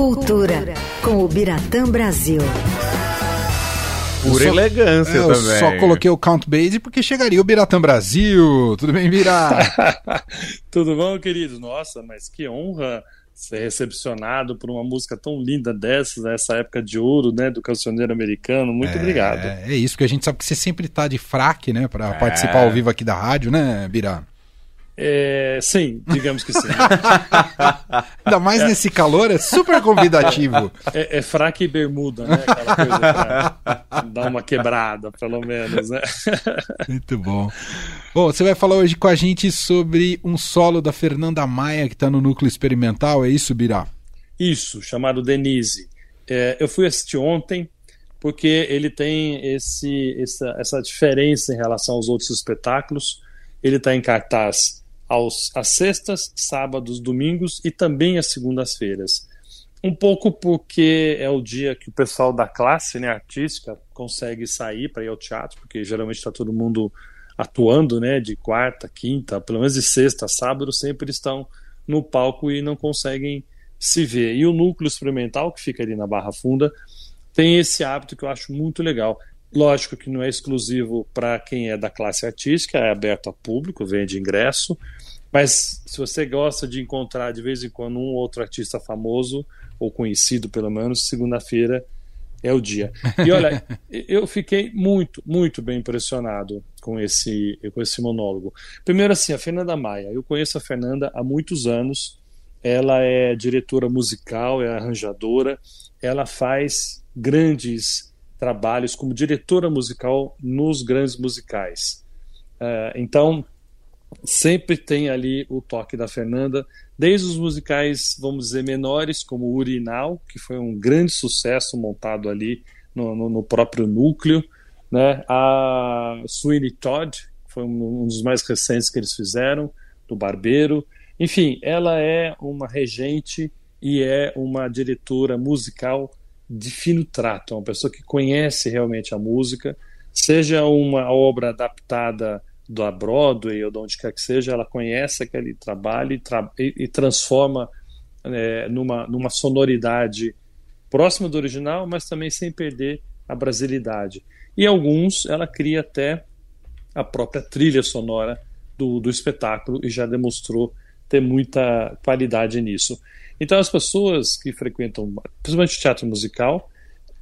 Cultura, com o Biratã Brasil. Só- elegância eu também. só coloquei o Count Basie porque chegaria o Biratã Brasil. Tudo bem, Bira? Tudo bom, querido? Nossa, mas que honra ser recepcionado por uma música tão linda dessas, nessa época de ouro, né, do cancioneiro americano. Muito obrigado. É, é isso, porque a gente sabe que você sempre tá de fraque, né, pra participar ao vivo aqui da rádio, né, Bira? É, sim, digamos que sim. Ainda mais nesse calor, é super convidativo. É, é fraque e bermuda, né? Aquela coisa pra dar uma quebrada, pelo menos, né? Muito bom. Bom, você vai falar hoje com a gente sobre um solo da Fernanda Maia que tá no núcleo experimental, é isso, Bira? Isso, chamado Denise. É, eu fui assistir ontem porque ele tem esse, essa, essa diferença em relação aos outros espetáculos. Ele está em cartaz aos, às sextas, sábados, domingos e também às segundas-feiras. Um pouco porque é o dia que o pessoal da classe né, artística consegue sair para ir ao teatro, porque geralmente está todo mundo atuando né, de quarta, quinta, pelo menos de sexta, sábado, sempre estão no palco e não conseguem se ver. E o núcleo experimental, que fica ali na Barra Funda, tem esse hábito que eu acho muito legal. Lógico que não é exclusivo para quem é da classe artística, é aberto a público, vende ingresso. Mas se você gosta de encontrar de vez em quando um ou outro artista famoso, ou conhecido pelo menos, segunda-feira é o dia. E olha, eu fiquei muito, muito bem impressionado com esse, com esse monólogo. Primeiro, assim, a Fernanda Maia. Eu conheço a Fernanda há muitos anos. Ela é diretora musical, é arranjadora. Ela faz grandes trabalhos como diretora musical nos grandes musicais. Uh, então, sempre tem ali o toque da Fernanda, desde os musicais, vamos dizer, menores, como Urinal, que foi um grande sucesso montado ali no, no, no próprio núcleo, né? a Sweeney Todd, foi um, um dos mais recentes que eles fizeram, do Barbeiro. Enfim, ela é uma regente e é uma diretora musical de fino trato, é uma pessoa que conhece realmente a música, seja uma obra adaptada da Broadway ou de onde quer que seja, ela conhece aquele trabalho e, tra e, transforma é, numa, numa sonoridade próxima do original, mas também sem perder a brasilidade. E alguns ela cria até a própria trilha sonora do, do espetáculo e já demonstrou ter muita qualidade nisso. Então as pessoas que frequentam, principalmente o teatro musical,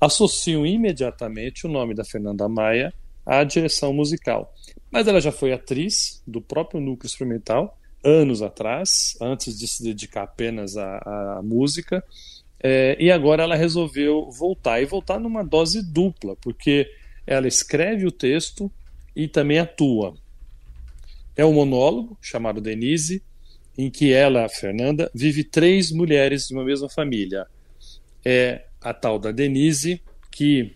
associam imediatamente o nome da Fernanda Maia à direção musical. Mas ela já foi atriz do próprio núcleo experimental anos atrás, antes de se dedicar apenas à, à música, é, e agora ela resolveu voltar e voltar numa dose dupla, porque ela escreve o texto e também atua. É um monólogo chamado Denise, em que ela, a Fernanda, vive três mulheres de uma mesma família. É a tal da Denise, que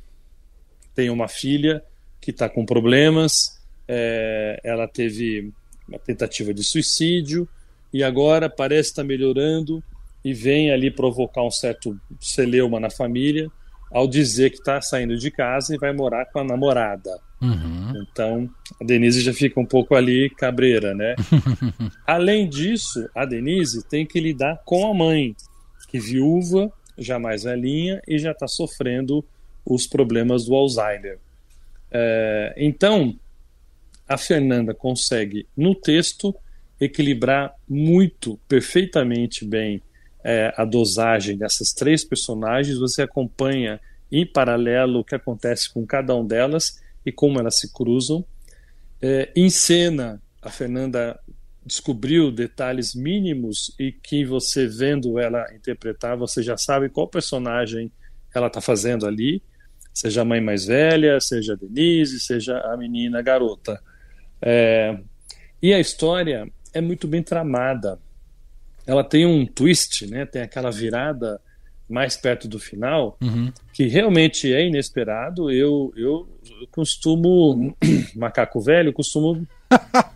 tem uma filha que está com problemas, é, ela teve uma tentativa de suicídio e agora parece estar tá melhorando e vem ali provocar um certo celeuma na família ao dizer que está saindo de casa e vai morar com a namorada. Uhum. Então, a Denise já fica um pouco ali cabreira, né? Além disso, a Denise tem que lidar com a mãe, que viúva, já mais velhinha, e já está sofrendo os problemas do Alzheimer. É, então, a Fernanda consegue, no texto, equilibrar muito, perfeitamente bem, é, a dosagem dessas três personagens. Você acompanha em paralelo o que acontece com cada um delas e como elas se cruzam. É, em cena, a Fernanda descobriu detalhes mínimos e que você vendo ela interpretar, você já sabe qual personagem ela está fazendo ali, seja a mãe mais velha, seja a Denise, seja a menina a garota. É, e a história é muito bem tramada. Ela tem um twist, né? tem aquela virada mais perto do final, uhum. que realmente é inesperado. Eu, eu, eu costumo, macaco velho, costumo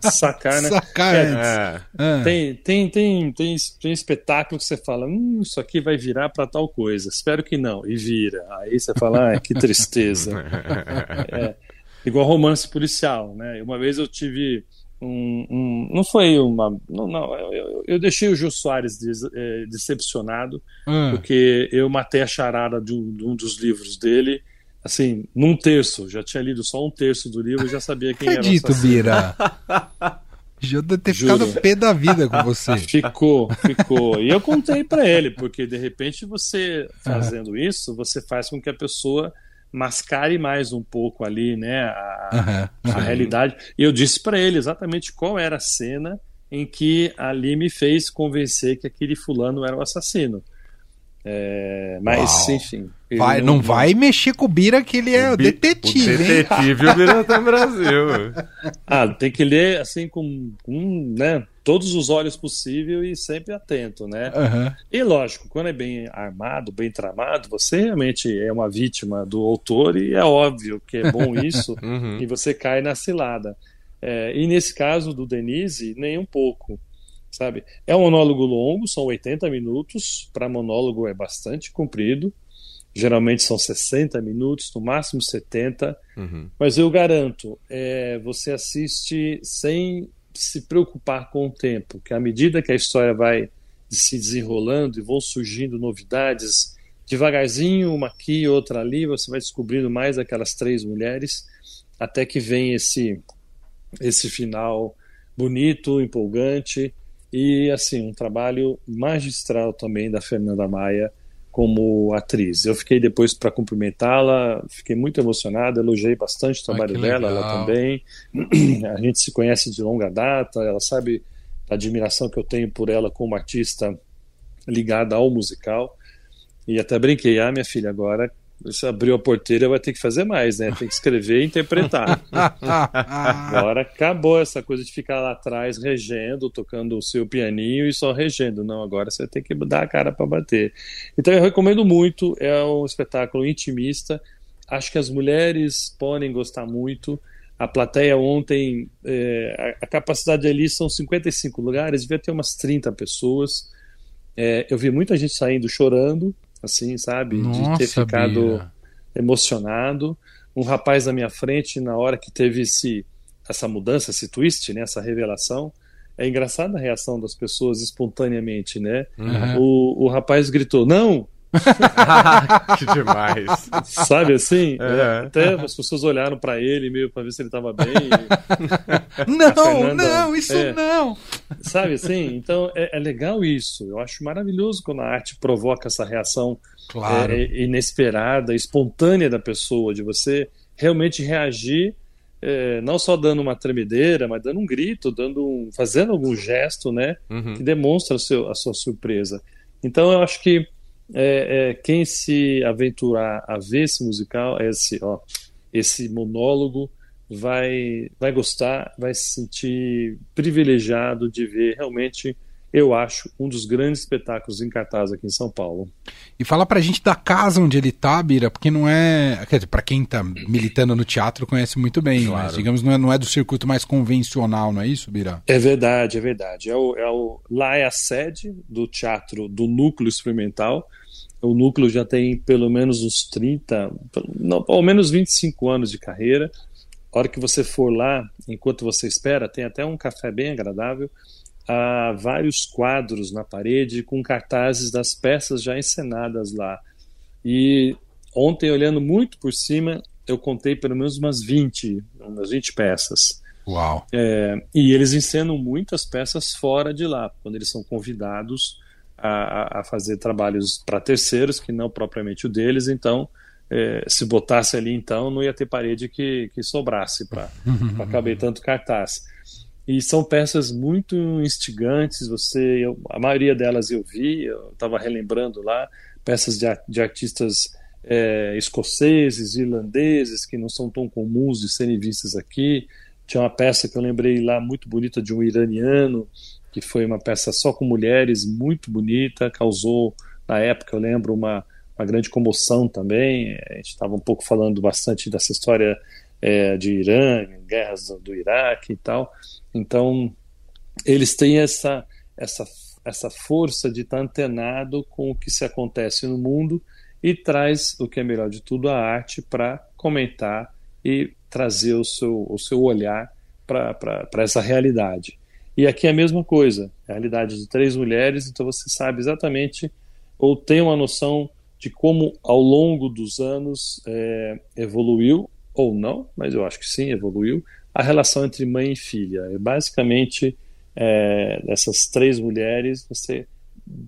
sacar, né? Sacar, É, é. Ah. Tem, tem, tem, tem, tem espetáculo que você fala, hum, isso aqui vai virar para tal coisa. Espero que não. E vira. Aí você fala, ah, que tristeza. É, igual romance policial, né? Uma vez eu tive um, um, não foi uma. Não, não eu, eu, deixei o Jô Soares des, é, decepcionado, hum. porque eu matei a charada de um, de um, dos livros dele, assim, num terço. Já tinha lido só um terço do livro e já sabia quem Acredito, era. Acredito, Bira. Já deve ter Juro. ficado pé da vida com você. Ficou, ficou. E eu contei para ele, porque de repente você fazendo isso, você faz com que a pessoa mascare mais um pouco ali, né, a, uhum. a realidade. E eu disse para ele exatamente qual era a cena em que ali me fez convencer que aquele fulano era o assassino. É, mas, Uau. enfim. Vai, não, não, vai mexer com o Bira, que ele é o, o detetive. O detetive hein? o Bira tá no Brasil. ah, tem que ler assim com, com né, todos os olhos possível e sempre atento, né? Uhum. E lógico, quando é bem armado, bem tramado, você realmente é uma vítima do autor e é óbvio que é bom isso uhum. e você cai na cilada. É, e nesse caso do Denise, nem um pouco sabe? É um monólogo longo, são 80 minutos, para monólogo é bastante comprido, geralmente são 60 minutos, no máximo 70, uhum. mas eu garanto, é, você assiste sem se preocupar com o tempo, que à medida que a história vai se desenrolando e vão surgindo novidades, devagarzinho, uma aqui, outra ali, você vai descobrindo mais aquelas três mulheres, até que vem esse, esse final bonito, empolgante, e assim um trabalho magistral também da Fernanda Maia como atriz. Eu fiquei depois para cumprimentá-la, fiquei muito emocionado, elogiei bastante o trabalho dela, ela também. A gente se conhece de longa data, ela sabe a admiração que eu tenho por ela como artista ligada ao musical. E até brinquei, ah, minha filha, agora você abriu a porteira, vai ter que fazer mais, né? Tem que escrever e interpretar. Agora acabou essa coisa de ficar lá atrás regendo, tocando o seu pianinho e só regendo. Não, agora você tem que dar a cara para bater. Então eu recomendo muito, é um espetáculo intimista. Acho que as mulheres podem gostar muito. A plateia ontem, é, a capacidade ali são 55 lugares, devia ter umas 30 pessoas. É, eu vi muita gente saindo chorando, assim, sabe? Nossa, de ter ficado emocionado. Um rapaz na minha frente, na hora que teve esse, essa mudança, esse twist, né, essa revelação, é engraçada a reação das pessoas espontaneamente, né? Uhum. O, o rapaz gritou: Não, que demais. Sabe assim? É. Até as pessoas olharam para ele meio para ver se ele estava bem. não, Fernanda, não, isso é, não. Sabe assim? Então é, é, legal isso. Eu acho maravilhoso quando a arte provoca essa reação claro. é, inesperada, espontânea da pessoa, de você realmente reagir. É, não só dando uma tremedeira, mas dando um grito, dando um, fazendo algum gesto, né, uhum. que demonstra seu, a sua surpresa. Então eu acho que é, é, quem se aventurar a ver esse musical, esse, ó, esse monólogo, vai, vai gostar, vai se sentir privilegiado de ver realmente eu acho, um dos grandes espetáculos em cartaz aqui em São Paulo. E fala pra gente da casa onde ele tá, Bira, porque não é. Quer dizer, pra quem tá militando no teatro conhece muito bem, claro. mas digamos, não é, não é do circuito mais convencional, não é isso, Bira? É verdade, é verdade. É o, é o, lá é a sede do teatro do núcleo experimental. O núcleo já tem pelo menos uns 30, não, pelo menos 25 anos de carreira. A hora que você for lá, enquanto você espera, tem até um café bem agradável há vários quadros na parede com cartazes das peças já encenadas lá. E ontem, olhando muito por cima, eu contei pelo menos umas 20, umas 20 peças. Uau! É, e eles encenam muitas peças fora de lá, quando eles são convidados a, a fazer trabalhos para terceiros, que não propriamente o deles, então. É, se botasse ali então não ia ter parede que, que sobrasse para caber tanto cartaz e são peças muito instigantes. Você, eu, a maioria delas eu vi, eu estava relembrando lá peças de, de artistas é, escoceses, irlandeses que não são tão comuns de serem vistas aqui. Tinha uma peça que eu lembrei lá muito bonita de um iraniano que foi uma peça só com mulheres, muito bonita, causou na época eu lembro uma, uma grande comoção também. A gente estava um pouco falando bastante dessa história é, de Irã, guerras do, do Iraque e tal. Então, eles têm essa, essa, essa força de estar antenado com o que se acontece no mundo e traz o que é melhor de tudo, a arte, para comentar e trazer o seu, o seu olhar para essa realidade. E aqui é a mesma coisa, a realidade de três mulheres, então você sabe exatamente, ou tem uma noção de como ao longo dos anos é, evoluiu, ou não, mas eu acho que sim, evoluiu, a relação entre mãe e filha. É basicamente, é, essas três mulheres, você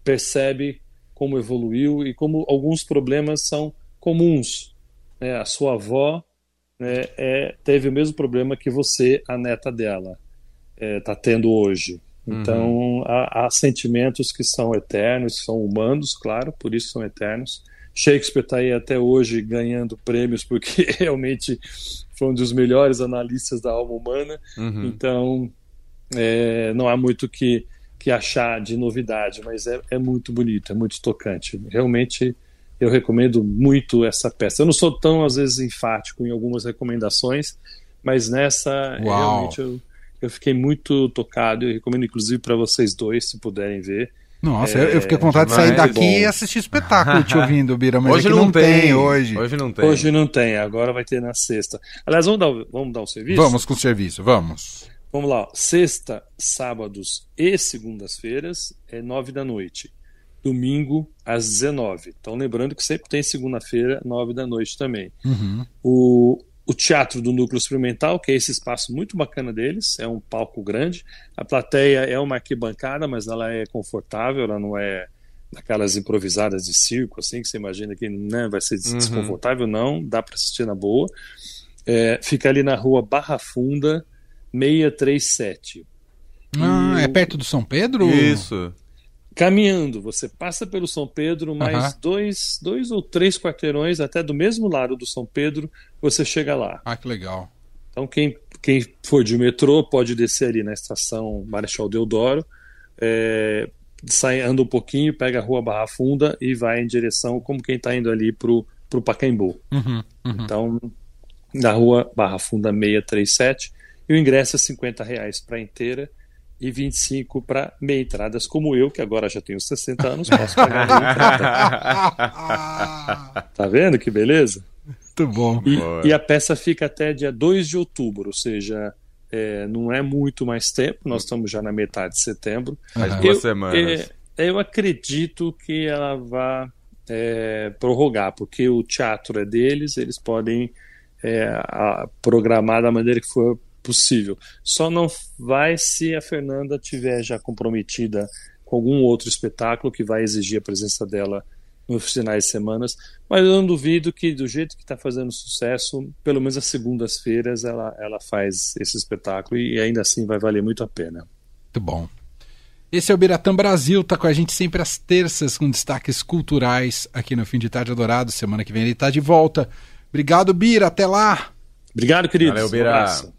percebe como evoluiu e como alguns problemas são comuns. Né? A sua avó né, é, teve o mesmo problema que você, a neta dela, está é, tá tendo hoje. Uhum. Então, uhum. há, há, sentimentos que são eternos, são humanos, claro, por isso são eternos. Shakespeare está aí até hoje ganhando prêmios porque realmente foi um dos melhores analistas da alma humana. Uhum. Então, é, não há muito que, que achar de novidade, mas é, é muito bonito, é muito tocante. Realmente eu recomendo muito essa peça. Eu não sou tão, às vezes, enfático em algumas recomendações, mas nessa, Uau. realmente, eu, eu fiquei muito tocado. Eu recomendo, inclusive, para vocês dois, se puderem ver. Nossa, é, eu fiquei com vontade de sair daqui bom. e assistir espetáculo te ouvindo, Bira, mas hoje não, não tem, tem, hoje. Hoje não tem. Hoje não tem, agora vai ter na sexta. Aliás, vamos dar, vamos dar o serviço? Vamos com o serviço, vamos. Vamos lá, sexta, sábados e segundas-feiras é nove da noite domingo às 19. Então, lembrando que sempre tem segunda-feira, 9 da noite também. Uhum. O, o Teatro do Núcleo Experimental, que é esse espaço muito bacana deles, é um palco grande. A plateia é uma arquibancada, mas ela é confortável, ela não é daquelas improvisadas de circo, assim, que você imagina que né, vai ser uhum. desconfortável, uhum. não, dá para assistir na boa. É, fica ali na rua Barra Funda, 637. Ah, e é perto do São Pedro? Isso caminhando. Você passa pelo São Pedro, mais uhum. dois, dois ou três quarteirões, até do mesmo lado do São Pedro, você chega lá. Ah, que legal. Então, quem, quem for de metrô pode descer ali na estação Marechal Deodoro, é, sai, anda um pouquinho, pega a rua Barra Funda e vai em direção, como quem está indo ali para o Pacaembu. Uhum, uhum. Então, na rua Barra Funda 637, e o ingresso é 50 reais para inteira e 25 para meia entradas, como eu, que agora já tenho 60 anos, posso pagar meia entrada. tá vendo que beleza? Muito bom. E, e, a peça fica até dia 2 de outubro, ou seja, é, não é muito mais tempo, nós estamos já na metade de setembro. Mais duas eu, semanas. É, eu acredito que ela vá é, prorrogar, porque o teatro é deles, eles podem é, a, programar da maneira que for possível. Só não vai se a Fernanda tiver já comprometida com algum outro espetáculo que vai exigir a presença dela nos finais de semanas, mas eu não duvido que do jeito que está fazendo sucesso, pelo menos às segundas-feiras ela, ela faz esse espetáculo e ainda assim vai valer muito a pena. Muito bom. Esse é o Biratã Brasil, tá com a gente sempre às terças com destaques culturais aqui no Fim de Tarde Adorado. Semana que vem ele está de volta. Obrigado, Bira, até lá. Obrigado, querido. Valeu, Bira. Um